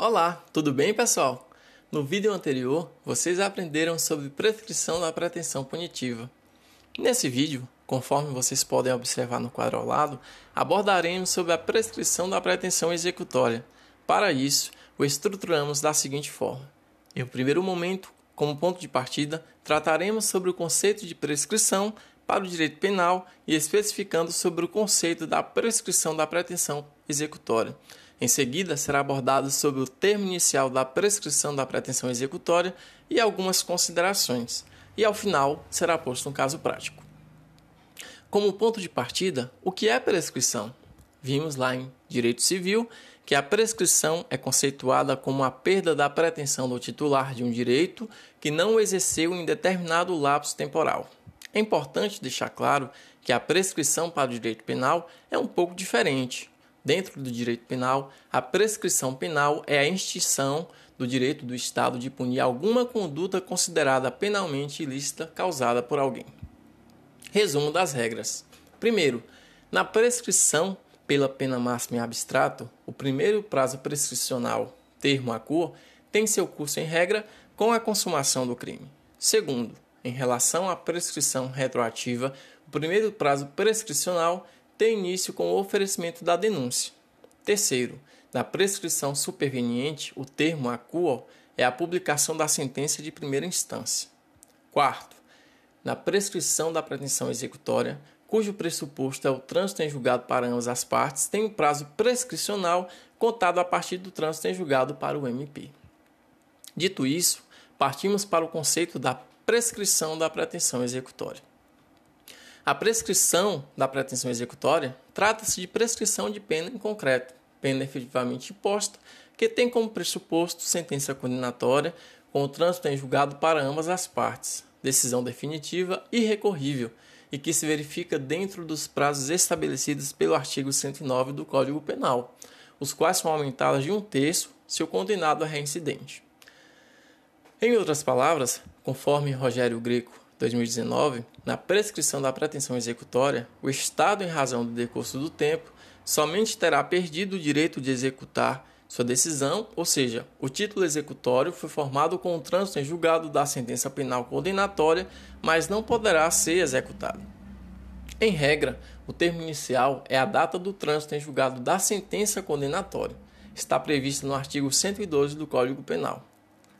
Olá, tudo bem, pessoal? No vídeo anterior, vocês aprenderam sobre prescrição da pretensão punitiva. Nesse vídeo, conforme vocês podem observar no quadro ao lado, abordaremos sobre a prescrição da pretensão executória. Para isso, o estruturamos da seguinte forma: em um primeiro momento, como ponto de partida, trataremos sobre o conceito de prescrição para o direito penal e especificando sobre o conceito da prescrição da pretensão executória. Em seguida, será abordado sobre o termo inicial da prescrição da pretensão executória e algumas considerações. E ao final, será posto um caso prático. Como ponto de partida, o que é prescrição? Vimos lá em Direito Civil que a prescrição é conceituada como a perda da pretensão do titular de um direito que não exerceu em determinado lapso temporal. É importante deixar claro que a prescrição para o direito penal é um pouco diferente. Dentro do direito penal, a prescrição penal é a extinção do direito do Estado de punir alguma conduta considerada penalmente ilícita causada por alguém. Resumo das regras. Primeiro, na prescrição pela pena máxima em abstrato, o primeiro prazo prescricional, termo a cor, tem seu curso em regra com a consumação do crime. Segundo, em relação à prescrição retroativa, o primeiro prazo prescricional tem início com o oferecimento da denúncia. Terceiro, na prescrição superveniente, o termo acuo é a publicação da sentença de primeira instância. Quarto, na prescrição da pretensão executória, cujo pressuposto é o trânsito em julgado para ambas as partes, tem um prazo prescricional contado a partir do trânsito em julgado para o MP. Dito isso, partimos para o conceito da prescrição da pretensão executória. A prescrição da pretensão executória trata-se de prescrição de pena em concreto, pena efetivamente imposta, que tem como pressuposto sentença condenatória com o trânsito em julgado para ambas as partes, decisão definitiva e recorrível, e que se verifica dentro dos prazos estabelecidos pelo artigo 109 do Código Penal, os quais são aumentados de um terço se o condenado é reincidente. Em outras palavras, conforme Rogério Greco 2019, na prescrição da pretensão executória, o Estado, em razão do decurso do tempo, somente terá perdido o direito de executar sua decisão, ou seja, o título executório foi formado com o trânsito em julgado da sentença penal condenatória, mas não poderá ser executado. Em regra, o termo inicial é a data do trânsito em julgado da sentença condenatória. Está previsto no artigo 112 do Código Penal.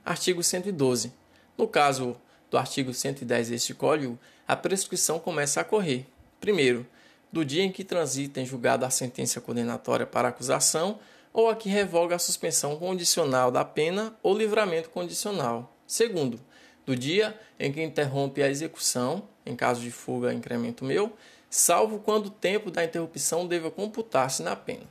Artigo 112. No caso do artigo 110 deste Código, a prescrição começa a correr. Primeiro, do dia em que transita em julgado a sentença condenatória para acusação ou a que revoga a suspensão condicional da pena ou livramento condicional. Segundo, do dia em que interrompe a execução, em caso de fuga incremento meu, salvo quando o tempo da interrupção deva computar-se na pena.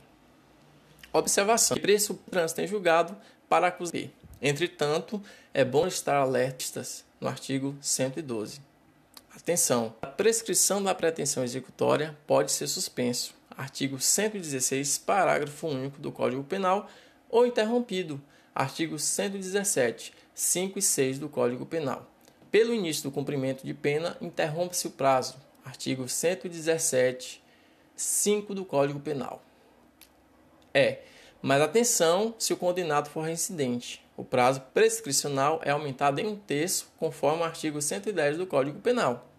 Observação: preço trânsito em julgado para acusar. Entretanto, é bom estar alertas no artigo 112. Atenção: a prescrição da pretensão executória pode ser suspenso. Artigo 116, parágrafo único do Código Penal, ou interrompido. Artigo 117, 5 e 6 do Código Penal. Pelo início do cumprimento de pena, interrompe-se o prazo. Artigo 117, 5 do Código Penal. É, mas atenção se o condenado for reincidente. O prazo prescricional é aumentado em um terço, conforme o artigo 110 do Código Penal.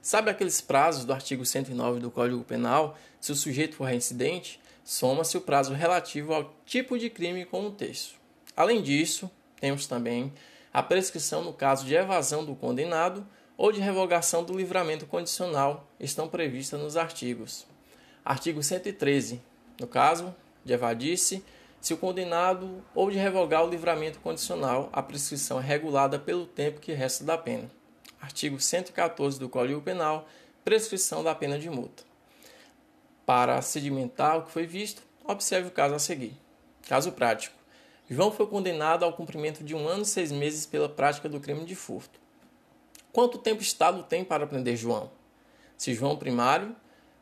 Sabe aqueles prazos do artigo 109 do Código Penal? Se o sujeito for reincidente, soma-se o prazo relativo ao tipo de crime com um terço. Além disso, temos também a prescrição no caso de evasão do condenado ou de revogação do livramento condicional, estão previstas nos artigos. Artigo 113, no caso de evadir-se, se o condenado ou de revogar o livramento condicional, a prescrição é regulada pelo tempo que resta da pena. Artigo 114 do Código Penal, prescrição da pena de multa. Para sedimentar o que foi visto, observe o caso a seguir. Caso prático. João foi condenado ao cumprimento de um ano e seis meses pela prática do crime de furto. Quanto tempo o Estado tem para prender João? Se João primário,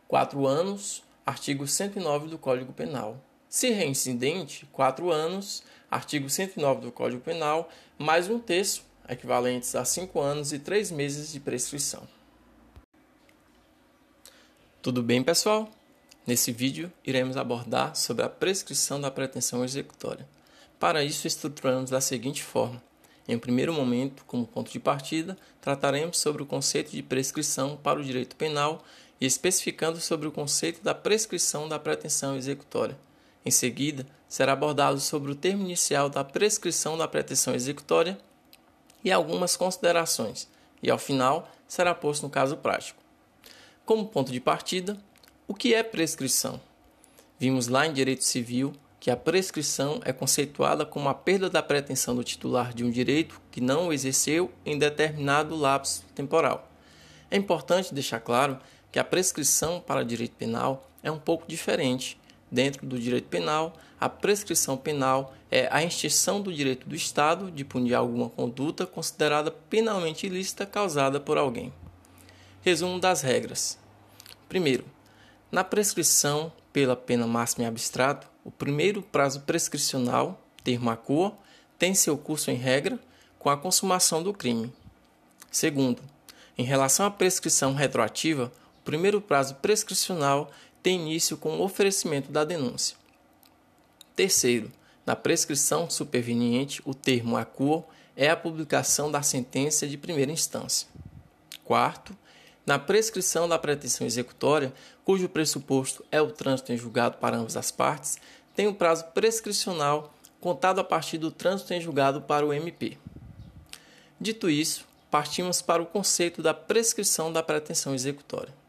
quatro anos, artigo 109 do Código Penal. Se reincidente, 4 anos, artigo 109 do Código Penal, mais um terço, equivalentes a 5 anos e 3 meses de prescrição. Tudo bem, pessoal? Nesse vídeo, iremos abordar sobre a prescrição da pretensão executória. Para isso, estruturamos da seguinte forma: em um primeiro momento, como ponto de partida, trataremos sobre o conceito de prescrição para o direito penal e especificando sobre o conceito da prescrição da pretensão executória. Em seguida, será abordado sobre o termo inicial da prescrição da pretensão executória e algumas considerações, e ao final será posto no caso prático. Como ponto de partida, o que é prescrição? Vimos lá em Direito Civil que a prescrição é conceituada como a perda da pretensão do titular de um direito que não o exerceu em determinado lapso temporal. É importante deixar claro que a prescrição para direito penal é um pouco diferente. Dentro do direito penal, a prescrição penal é a extinção do direito do Estado de punir alguma conduta considerada penalmente ilícita causada por alguém. Resumo das regras. Primeiro, na prescrição pela pena máxima em abstrato, o primeiro prazo prescricional, termo a cor, tem seu curso em regra com a consumação do crime. Segundo, em relação à prescrição retroativa, o primeiro prazo prescricional tem início com o oferecimento da denúncia. Terceiro, na prescrição superveniente, o termo a cor é a publicação da sentença de primeira instância. Quarto, na prescrição da pretensão executória, cujo pressuposto é o trânsito em julgado para ambas as partes, tem o prazo prescricional contado a partir do trânsito em julgado para o MP. Dito isso, partimos para o conceito da prescrição da pretensão executória.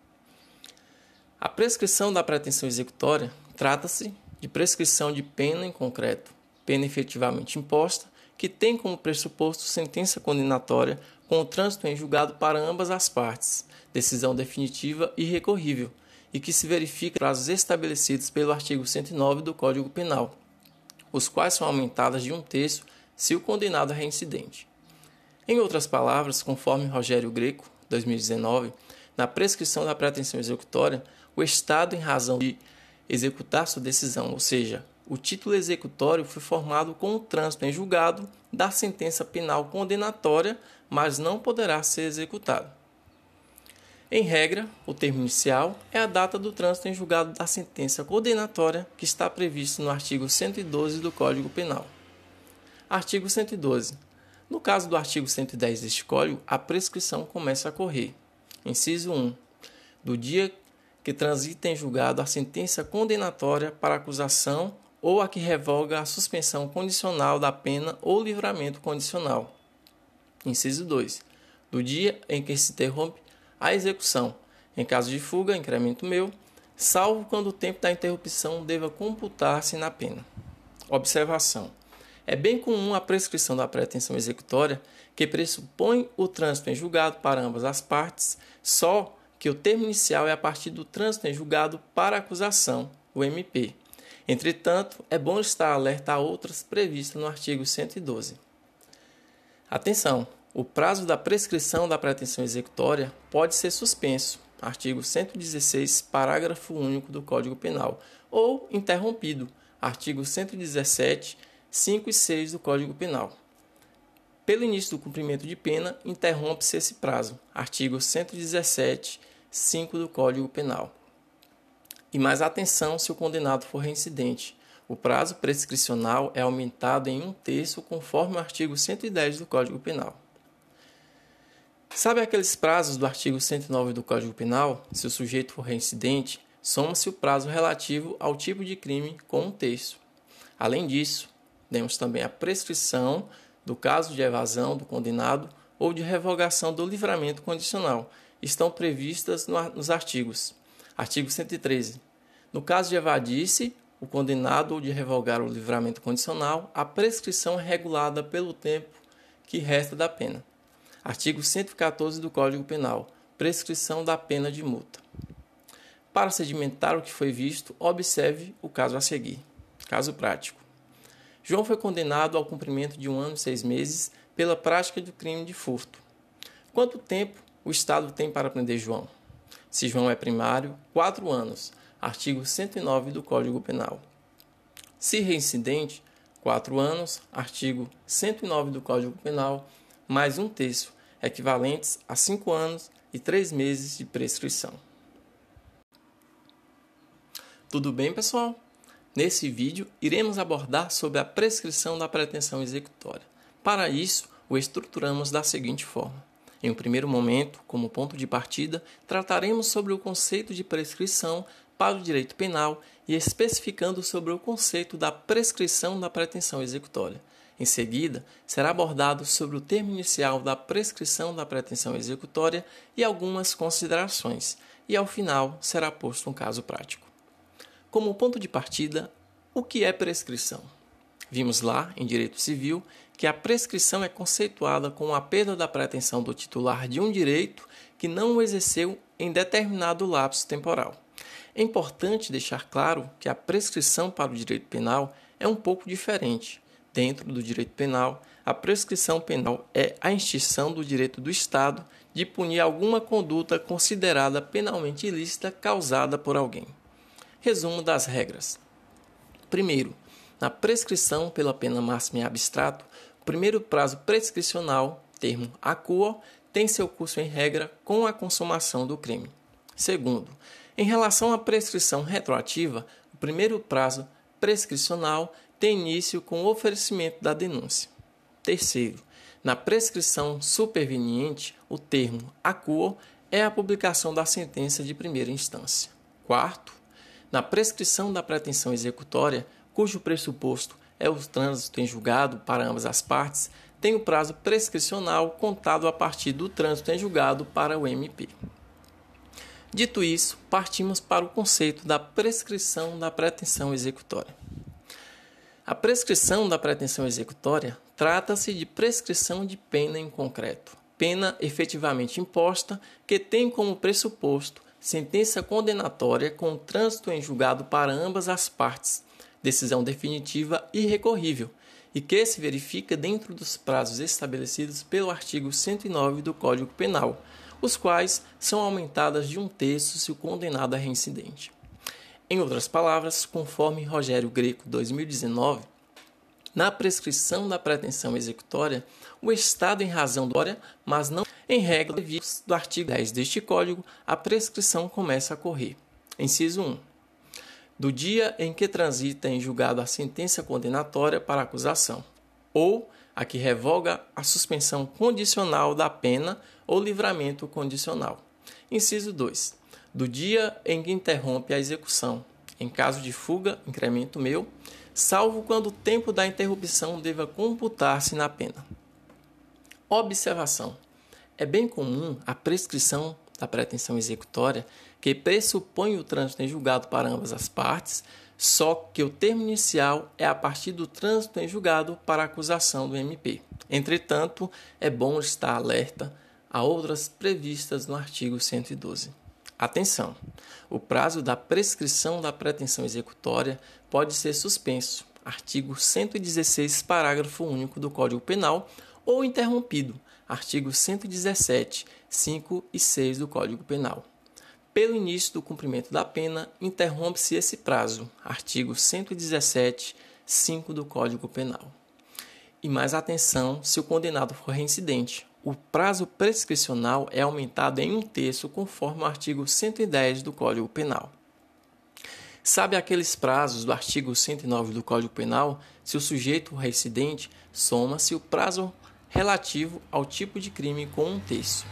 A prescrição da pretensão executória trata-se de prescrição de pena em concreto, pena efetivamente imposta, que tem como pressuposto sentença condenatória com o trânsito em julgado para ambas as partes, decisão definitiva e recorrível, e que se verifica prazos estabelecidos pelo artigo 109 do Código Penal, os quais são aumentadas de um terço se o condenado é reincidente. Em outras palavras, conforme Rogério Greco, 2019, na prescrição da pretensão executória, o Estado, em razão de executar sua decisão, ou seja, o título executório foi formado com o trânsito em julgado da sentença penal condenatória, mas não poderá ser executado. Em regra, o termo inicial é a data do trânsito em julgado da sentença condenatória que está previsto no artigo 112 do Código Penal. Artigo 112. No caso do artigo 110 deste Código, a prescrição começa a correr. Inciso 1. Do dia que transita em julgado a sentença condenatória para acusação ou a que revoga a suspensão condicional da pena ou livramento condicional. Inciso 2. Do dia em que se interrompe a execução, em caso de fuga, incremento meu, salvo quando o tempo da interrupção deva computar-se na pena. Observação: é bem comum a prescrição da pretensão executória, que pressupõe o trânsito em julgado para ambas as partes, só que o termo inicial é a partir do trânsito em julgado para acusação, o MP. Entretanto, é bom estar alerta a outras previstas no artigo 112. Atenção! O prazo da prescrição da pretensão executória pode ser suspenso, artigo 116, parágrafo único do Código Penal, ou interrompido, artigo 117, 5 e 6 do Código Penal. Pelo início do cumprimento de pena, interrompe-se esse prazo, artigo 117, 5 do Código Penal. E mais atenção se o condenado for reincidente. O prazo prescricional é aumentado em um terço conforme o artigo 110 do Código Penal. Sabe aqueles prazos do artigo 109 do Código Penal? Se o sujeito for reincidente, soma-se o prazo relativo ao tipo de crime com um terço. Além disso, temos também a prescrição do caso de evasão do condenado ou de revogação do livramento condicional. Estão previstas nos artigos. Artigo 113. No caso de evadir-se o condenado ou de revogar o livramento condicional, a prescrição é regulada pelo tempo que resta da pena. Artigo 114 do Código Penal. Prescrição da pena de multa. Para sedimentar o que foi visto, observe o caso a seguir. Caso prático. João foi condenado ao cumprimento de um ano e seis meses pela prática do crime de furto. Quanto tempo o Estado tem para prender João? Se João é primário, quatro anos. Artigo 109 do Código Penal. Se reincidente, quatro anos. Artigo 109 do Código Penal mais um terço, equivalentes a cinco anos e três meses de prescrição. Tudo bem, pessoal? Nesse vídeo, iremos abordar sobre a prescrição da pretensão executória. Para isso, o estruturamos da seguinte forma. Em um primeiro momento, como ponto de partida, trataremos sobre o conceito de prescrição para o direito penal e especificando sobre o conceito da prescrição da pretensão executória. Em seguida, será abordado sobre o termo inicial da prescrição da pretensão executória e algumas considerações, e ao final será posto um caso prático. Como ponto de partida, o que é prescrição? Vimos lá, em direito civil, que a prescrição é conceituada como a perda da pretensão do titular de um direito que não o exerceu em determinado lapso temporal. É importante deixar claro que a prescrição para o direito penal é um pouco diferente. Dentro do direito penal, a prescrição penal é a extinção do direito do Estado de punir alguma conduta considerada penalmente ilícita causada por alguém. Resumo das regras. Primeiro, na prescrição pela pena máxima em abstrato, o primeiro prazo prescricional, termo ACUO, tem seu curso em regra com a consumação do crime. Segundo, em relação à prescrição retroativa, o primeiro prazo prescricional tem início com o oferecimento da denúncia. Terceiro, na prescrição superveniente, o termo ACUO é a publicação da sentença de primeira instância. Quarto, na prescrição da pretensão executória, cujo pressuposto é o trânsito em julgado para ambas as partes, tem o prazo prescricional contado a partir do trânsito em julgado para o MP. Dito isso, partimos para o conceito da prescrição da pretensão executória. A prescrição da pretensão executória trata-se de prescrição de pena em concreto, pena efetivamente imposta que tem como pressuposto sentença condenatória com trânsito em julgado para ambas as partes, decisão definitiva e recorrível, e que se verifica dentro dos prazos estabelecidos pelo artigo 109 do Código Penal, os quais são aumentadas de um terço se o condenado é reincidente. Em outras palavras, conforme Rogério Greco 2019, na prescrição da pretensão executória, o Estado, em razão do hora, mas não em regra do artigo 10 deste Código, a prescrição começa a correr. Inciso 1. Do dia em que transita em julgado a sentença condenatória para a acusação, ou a que revoga a suspensão condicional da pena ou livramento condicional. Inciso 2. Do dia em que interrompe a execução, em caso de fuga, incremento meu, salvo quando o tempo da interrupção deva computar-se na pena. Observação: é bem comum a prescrição da pretensão executória que pressupõe o trânsito em julgado para ambas as partes, só que o termo inicial é a partir do trânsito em julgado para a acusação do MP. Entretanto, é bom estar alerta a outras previstas no artigo 112. Atenção! O prazo da prescrição da pretensão executória pode ser suspenso, artigo 116, parágrafo único do Código Penal, ou interrompido, artigo 117, 5 e 6 do Código Penal. Pelo início do cumprimento da pena, interrompe-se esse prazo, artigo 117, 5 do Código Penal. E mais atenção se o condenado for reincidente, o prazo prescricional é aumentado em um terço conforme o artigo 110 do Código Penal. Sabe aqueles prazos do artigo 109 do Código Penal? Se o sujeito reincidente soma-se o prazo relativo ao tipo de crime com um terço.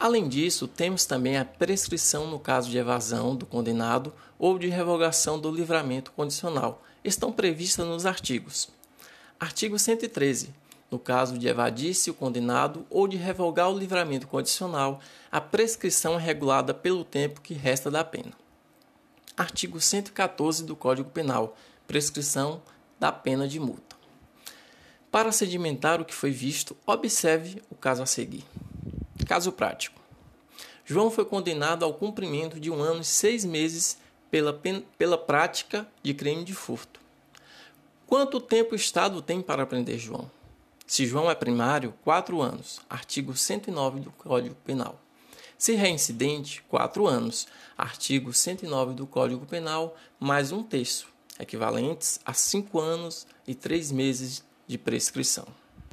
Além disso, temos também a prescrição no caso de evasão do condenado ou de revogação do livramento condicional. Estão previstas nos artigos. Artigo 113 no caso de evadir-se o condenado ou de revogar o livramento condicional, a prescrição é regulada pelo tempo que resta da pena. Artigo 114 do Código Penal. Prescrição da pena de multa. Para sedimentar o que foi visto, observe o caso a seguir. Caso prático. João foi condenado ao cumprimento de um ano e seis meses pela, pela prática de crime de furto. Quanto tempo o Estado tem para prender João? Se João é primário, 4 anos. Artigo 109 do Código Penal. Se reincidente, 4 anos. Artigo 109 do Código Penal, mais um terço, equivalentes a 5 anos e 3 meses de prescrição.